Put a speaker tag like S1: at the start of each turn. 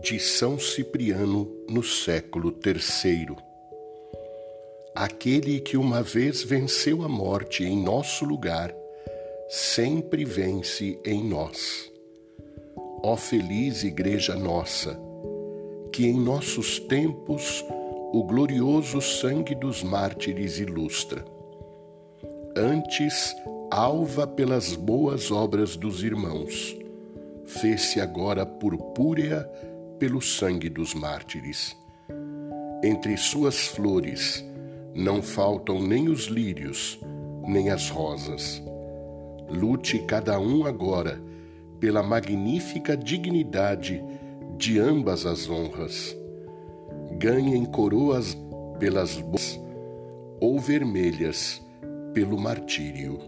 S1: de São Cipriano no século III. Aquele que uma vez venceu a morte em nosso lugar, sempre vence em nós. Ó feliz Igreja nossa, que em nossos tempos o glorioso sangue dos mártires ilustra. Antes, alva pelas boas obras dos irmãos, fez-se agora purpúrea pelo sangue dos mártires. Entre suas flores não faltam nem os lírios, nem as rosas. Lute cada um agora pela magnífica dignidade de ambas as honras. Ganhem coroas pelas boas ou vermelhas pelo martírio.